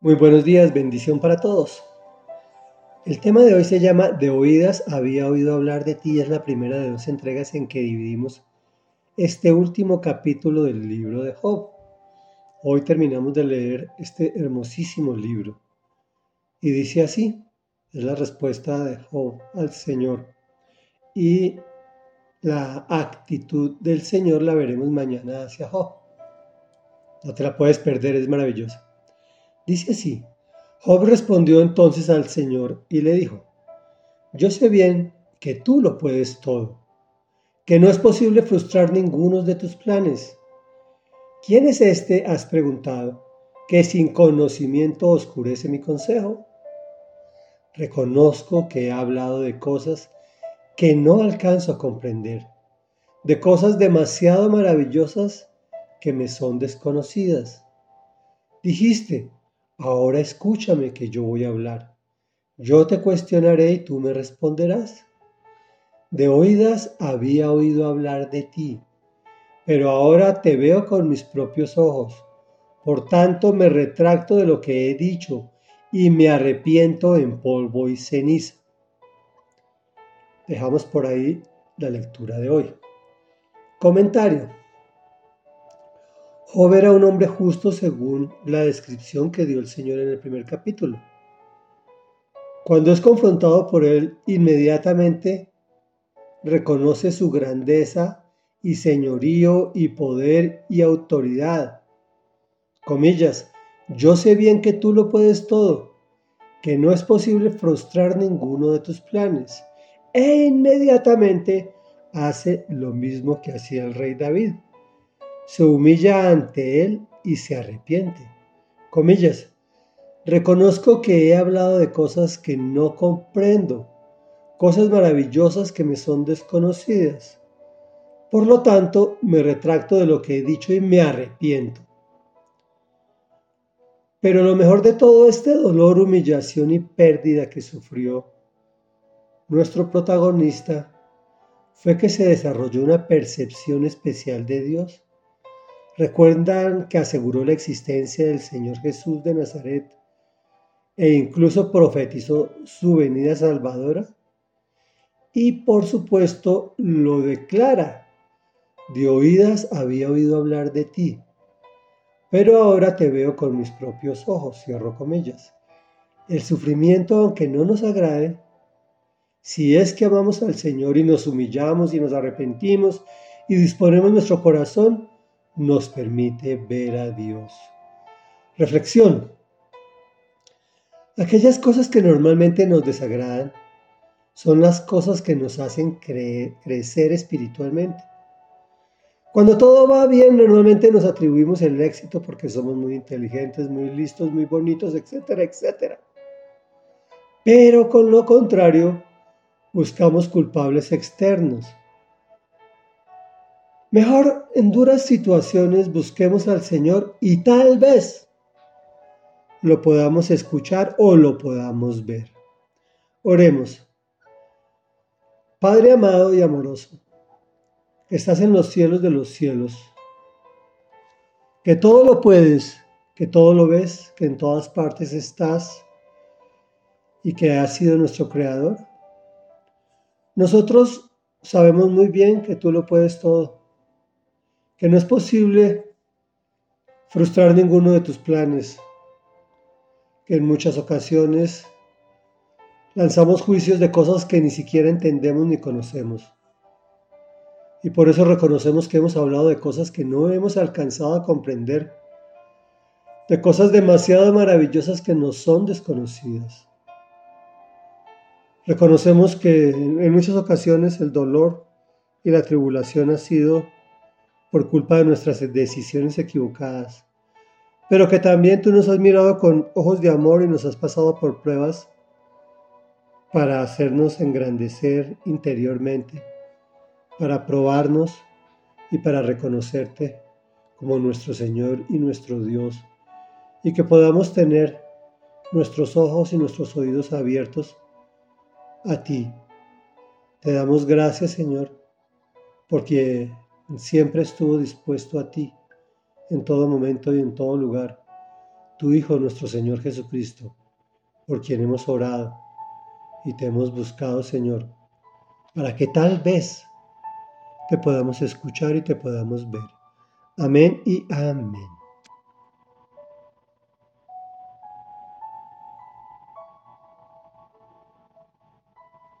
Muy buenos días, bendición para todos. El tema de hoy se llama De oídas había oído hablar de ti. Es la primera de dos entregas en que dividimos este último capítulo del libro de Job. Hoy terminamos de leer este hermosísimo libro. Y dice así, es la respuesta de Job al Señor. Y la actitud del Señor la veremos mañana hacia Job. No te la puedes perder, es maravillosa. Dice así, Job respondió entonces al Señor y le dijo, yo sé bien que tú lo puedes todo, que no es posible frustrar ninguno de tus planes. ¿Quién es este, has preguntado, que sin conocimiento oscurece mi consejo? Reconozco que he hablado de cosas que no alcanzo a comprender, de cosas demasiado maravillosas que me son desconocidas. Dijiste, Ahora escúchame que yo voy a hablar. Yo te cuestionaré y tú me responderás. De oídas había oído hablar de ti, pero ahora te veo con mis propios ojos. Por tanto me retracto de lo que he dicho y me arrepiento en polvo y ceniza. Dejamos por ahí la lectura de hoy. Comentario. Job era un hombre justo según la descripción que dio el Señor en el primer capítulo. Cuando es confrontado por él, inmediatamente reconoce su grandeza y señorío y poder y autoridad. Comillas, yo sé bien que tú lo puedes todo, que no es posible frustrar ninguno de tus planes. E inmediatamente hace lo mismo que hacía el rey David se humilla ante Él y se arrepiente. Comillas, reconozco que he hablado de cosas que no comprendo, cosas maravillosas que me son desconocidas. Por lo tanto, me retracto de lo que he dicho y me arrepiento. Pero lo mejor de todo este dolor, humillación y pérdida que sufrió nuestro protagonista fue que se desarrolló una percepción especial de Dios ¿Recuerdan que aseguró la existencia del Señor Jesús de Nazaret e incluso profetizó su venida salvadora? Y por supuesto lo declara. De oídas había oído hablar de ti, pero ahora te veo con mis propios ojos, cierro comillas. El sufrimiento, aunque no nos agrade, si es que amamos al Señor y nos humillamos y nos arrepentimos y disponemos nuestro corazón, nos permite ver a Dios. Reflexión. Aquellas cosas que normalmente nos desagradan son las cosas que nos hacen crecer espiritualmente. Cuando todo va bien, normalmente nos atribuimos el éxito porque somos muy inteligentes, muy listos, muy bonitos, etcétera, etcétera. Pero con lo contrario, buscamos culpables externos Mejor en duras situaciones busquemos al Señor y tal vez lo podamos escuchar o lo podamos ver. Oremos. Padre amado y amoroso, que estás en los cielos de los cielos, que todo lo puedes, que todo lo ves, que en todas partes estás y que has sido nuestro creador. Nosotros sabemos muy bien que tú lo puedes todo que no es posible frustrar ninguno de tus planes, que en muchas ocasiones lanzamos juicios de cosas que ni siquiera entendemos ni conocemos. Y por eso reconocemos que hemos hablado de cosas que no hemos alcanzado a comprender, de cosas demasiado maravillosas que nos son desconocidas. Reconocemos que en muchas ocasiones el dolor y la tribulación ha sido por culpa de nuestras decisiones equivocadas, pero que también tú nos has mirado con ojos de amor y nos has pasado por pruebas para hacernos engrandecer interiormente, para probarnos y para reconocerte como nuestro Señor y nuestro Dios, y que podamos tener nuestros ojos y nuestros oídos abiertos a ti. Te damos gracias, Señor, porque siempre estuvo dispuesto a ti, en todo momento y en todo lugar. tu Hijo, nuestro Señor Jesucristo, por quien hemos orado y te hemos buscado, Señor, para que tal vez te podamos escuchar y te podamos ver. Amén y amén.